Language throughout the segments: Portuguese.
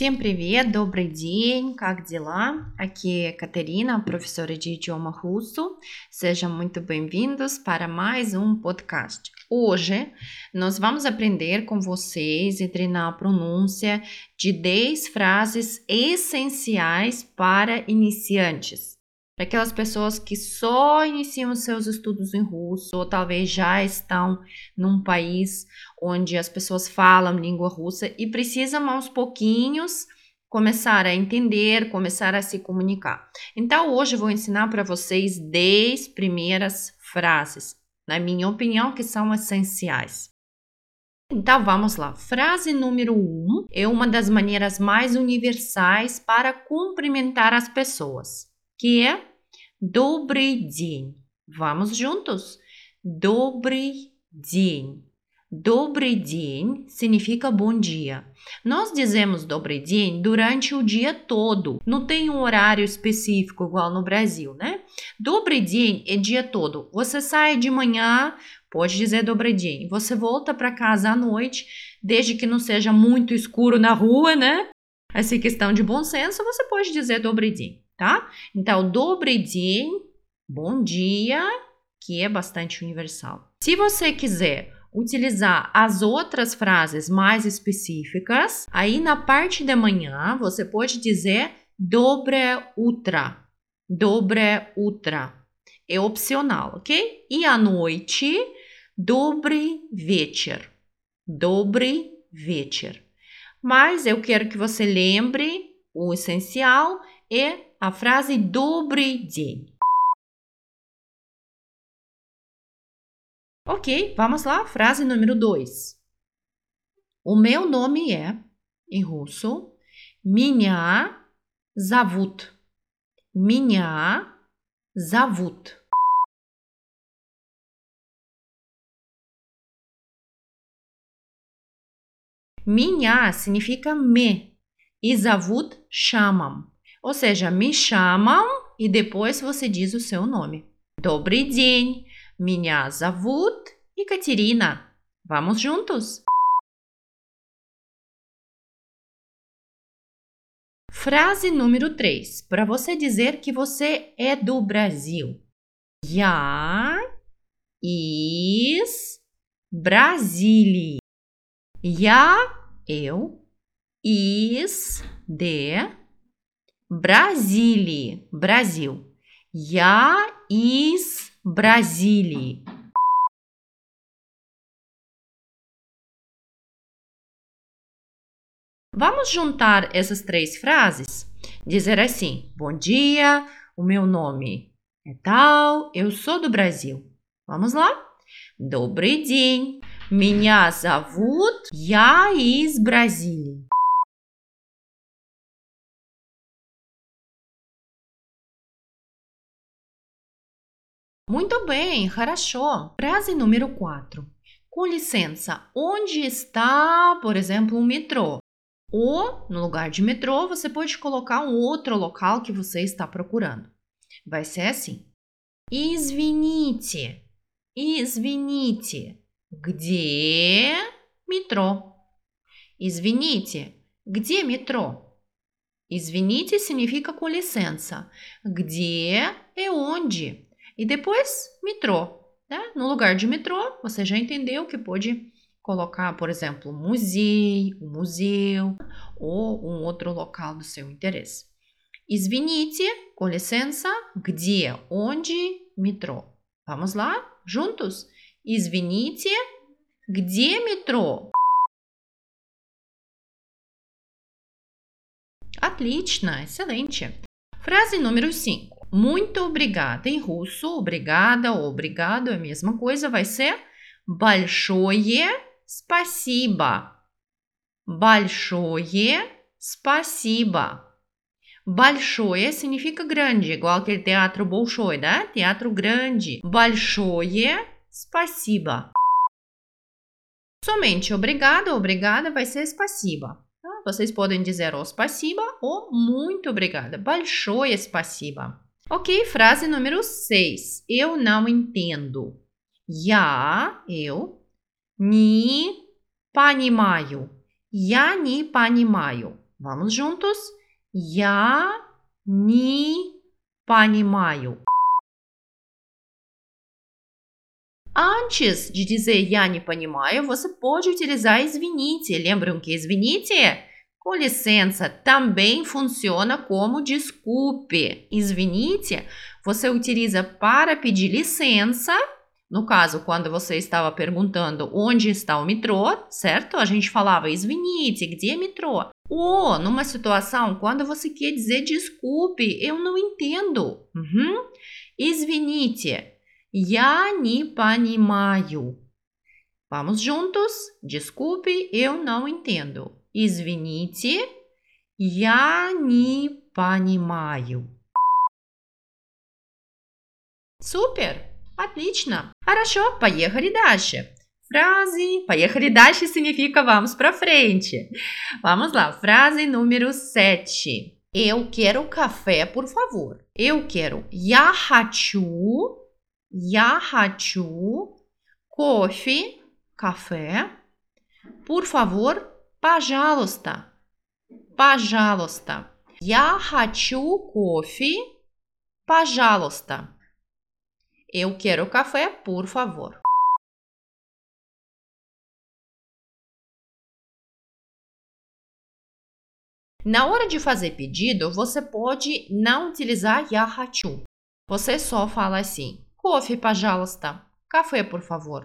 Всем привет, добрый день, как дела? Aqui é Catarina, professora de idioma russo. Sejam muito bem-vindos para mais um podcast. Hoje nós vamos aprender com vocês e treinar a pronúncia de 10 frases essenciais para iniciantes. Para aquelas pessoas que só iniciam seus estudos em russo ou talvez já estão num país onde as pessoas falam língua russa e precisam aos pouquinhos começar a entender, começar a se comunicar. Então hoje eu vou ensinar para vocês 10 primeiras frases, na minha opinião, que são essenciais. Então vamos lá. Frase número 1 um é uma das maneiras mais universais para cumprimentar as pessoas, que é Добрый день. Vamos juntos? Добрый день. Добрый день significa bom dia. Nós dizemos добрый день durante o dia todo. Não tem um horário específico igual no Brasil, né? Добрый день é dia todo. Você sai de manhã, pode dizer добрый день. Você volta para casa à noite, desde que não seja muito escuro na rua, né? Essa questão de bom senso, você pode dizer добрый день tá? Então, добрый день, bom dia, que é bastante universal. Se você quiser utilizar as outras frases mais específicas, aí na parte da manhã você pode dizer dobre утро. Dobre утро. É opcional, ok? E à noite, добрый вечер. Добрый вечер. Mas eu quero que você lembre o essencial é a frase добрый день. Ok, vamos lá, frase número 2. O meu nome é, em russo, Меня зовут. Меня зовут. Меня significa me e зовут chamam. Ou seja, me chamam e depois você diz o seu nome. Добрый день, меня зовут Екатерина. Vamos juntos? Frase número 3. Para você dizer que você é do Brasil. Я из Бразилии. Я, eu, из, de, Brasília, Brasil. Я из Бразилии. Vamos juntar essas três frases? Dizer assim: Bom dia, o meu nome é tal, eu sou do Brasil. Vamos lá? Добрый день. Меня зовут, я из Бразилии. Muito bem, хорошо. Frase número 4. Com licença, onde está, por exemplo, um metrô? Ou, no lugar de metrô, você pode colocar um outro local que você está procurando. Vai ser assim. Извините. Извините. Где метро? Извините. Где метро? Извините significa com licença. Где é onde? E depois, metrô. Né? No lugar de metrô, você já entendeu que pode colocar, por exemplo, museu, um museu ou um outro local do seu interesse. Извините, com licença, где, onde, metrô. Vamos lá, juntos? Извините, где метро? Отлично, excelente. Frase número 5. Muito obrigada. Em russo, obrigada ou obrigado é a mesma coisa, vai ser большое спасибо. Большое спасибо. Большое significa grande, igual aquele teatro Bolshoi, né? Teatro grande. Большое спасибо. Somente obrigado ou obrigada vai ser спасибо. Tá? Vocês podem dizer o спасибо ou muito obrigada. Большое спасибо. Ok, frase número 6. Eu não entendo. Я, eu, не понимаю. Я не понимаю. Vamos juntos? Я не понимаю. Antes de dizer я не понимаю, você pode utilizar извините. Lembram que извините, com licença, também funciona como desculpe. Извините, você utiliza para pedir licença. No caso, quando você estava perguntando onde está o metrô, certo? A gente falava извините, где метро? Ou numa situação quando você quer dizer desculpe, eu não entendo. Uhum. Извините, Я не понимаю. Vamos juntos? Desculpe, eu não entendo. Извините, я не понимаю. Супер! Отлично! Хорошо, поехали дальше. Frase, поехали дальше significa vamos para frente. Vamos lá, frase número 7. Eu quero café, por favor. Eu quero. Я хочу Я хочу кофе, кафе. Por favor, пожалуйста. Пожалуйста. Я хочу кофе, пожалуйста. Eu quero café, por favor. Na hora de fazer pedido, você pode não utilizar я хочу. Você só fala assim: Кофе, пожалуйста. Café, por favor.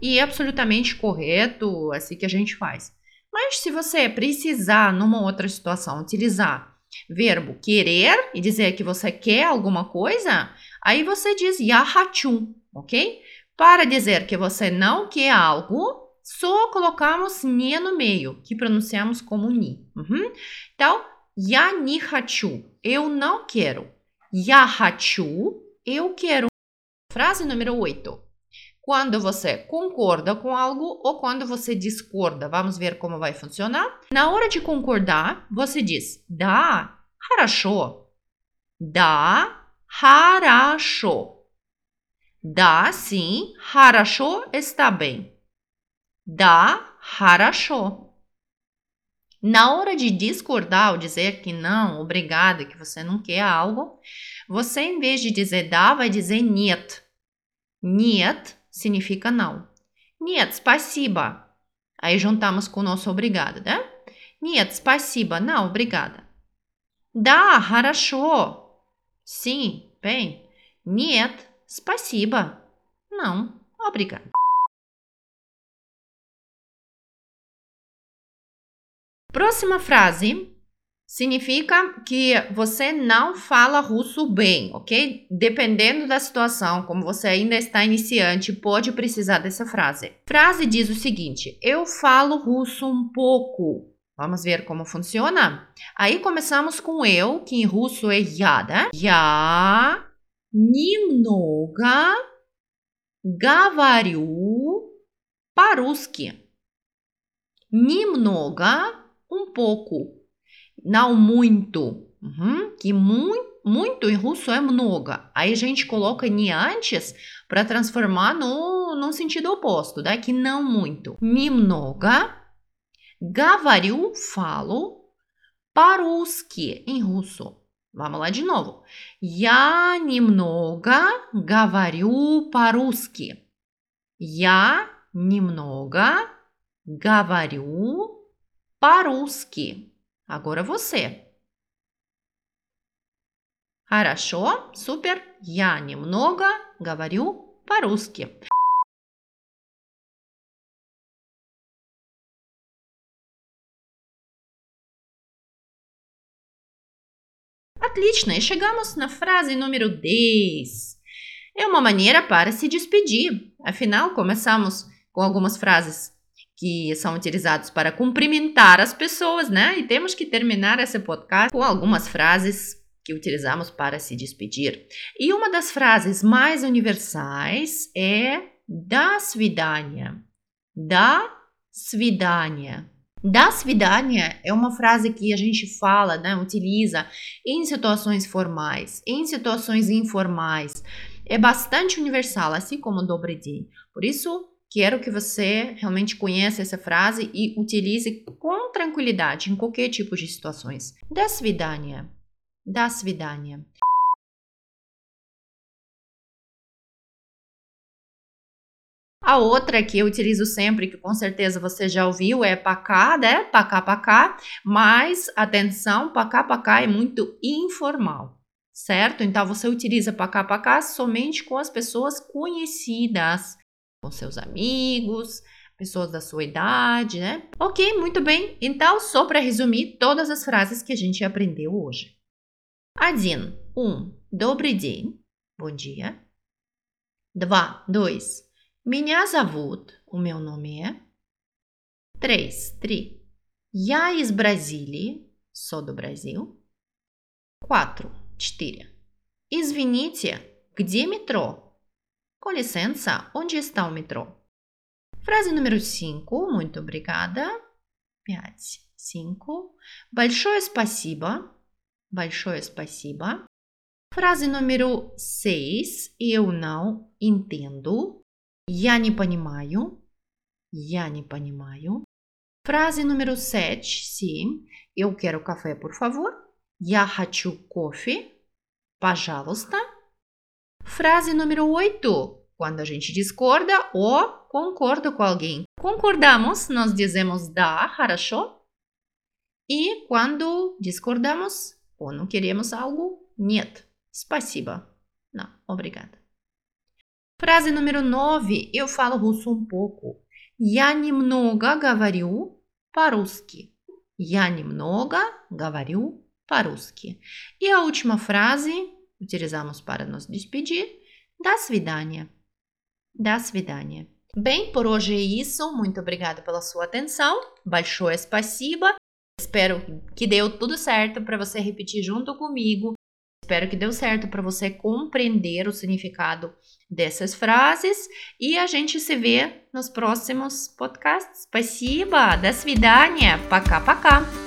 E é absolutamente correto, assim que a gente faz. Mas se você precisar, numa outra situação, utilizar verbo querer e dizer que você quer alguma coisa, aí você diz я хочу, ok? Para dizer que você não quer algo, só colocamos не no meio, que pronunciamos como ni. Uhum. Então, я не хочу, eu não quero. Я хочу, eu quero. Frase número 8. Quando você concorda com algo ou quando você discorda. Vamos ver como vai funcionar. Na hora de concordar, você diz да, хорошо. Да, хорошо. Да, sim, хорошо está bem. Да, хорошо. Na hora de discordar ou dizer que não, obrigada, que você não quer algo, você em vez de dizer dá, vai dizer нет. Нет significa não. Нет, спасибо. Aí juntamos com o nosso obrigado, né? Нет, спасибо. Não, obrigada. Да, хорошо. Sim, bem. Нет, спасибо. Não, obrigada. Próxima frase significa que você não fala russo bem, ok? Dependendo da situação, como você ainda está iniciante, pode precisar dessa frase. Frase diz o seguinte: Eu falo russo um pouco. Vamos ver como funciona? Aí começamos com eu, que em russo é я, да? Я немного говорю по-русски. Немного, um pouco não muito. Uhum. Que muito, muito em russo é много. Aí a gente coloca ni antes para transformar no, no sentido oposto, né? que não muito. Немного. Говорю, falo. По-русски, em russo. Vamos lá de novo. Я немного говорю по-русски. Я немного говорю по-русски. Agora você. Хорошо, супер. Я немного говорю по-русски. Otlично, e chegamos na frase número 10. É uma maneira para se despedir. Afinal, começamos com algumas frases que são utilizados para cumprimentar as pessoas, né? E temos que terminar esse podcast com algumas frases que utilizamos para se despedir. E uma das frases mais universais é da svidania. Da svidania. Da svidania é uma frase que a gente fala, né, utiliza em situações formais, em situações informais. É bastante universal, assim como добрый день. Por isso, Quero que você realmente conheça essa frase e utilize com tranquilidade em qualquer tipo de situações. До свидания. До свидания. A outra que eu utilizo sempre, que com certeza você já ouviu, é pacá, né? Pacá, pacá. Mas, atenção, pacá, pacá é muito informal, certo? Então, você utiliza pacá, pacá somente com as pessoas conhecidas, com seus amigos, pessoas da sua idade, né? Ok, muito bem. Então, só para resumir todas as frases que a gente aprendeu hoje. Один. Um. Добрый день. Bom dia. Два. Dois. Меня зовут, o meu nome é. 3. Три. Я из Бразилии, sou do Brasil. 4. 4. Извините, где метро? Com licença, onde está o metrô? Frase número 5, muito obrigada. 5. 5. Большое спасибо. Большое спасибо. Frase número 6, eu não entendo. Я не понимаю. Я не понимаю. Frase número 7, sim. Eu quero café, por favor. Я хочу кофе. Пожалуйста. Frase número 8. Quando a gente discorda ou concorda com alguém. Concordamos, nós dizemos да, хорошо. E quando discordamos ou não queremos algo, нет, спасибо. Não, obrigada. Frase número 9. Eu falo russo um pouco. Я немного говорю по-русски. Я немного говорю по-русски. E a última frase, utilizamos para nos despedir. До свидания. До свидания. Bem, por hoje é isso. Muito obrigada pela sua atenção. Большое спасибо. Espero que deu tudo certo para você repetir junto comigo Espero que deu certo para você compreender o significado dessas frases e a gente se vê nos próximos podcasts. Спасибо, до свидания, пока-пока.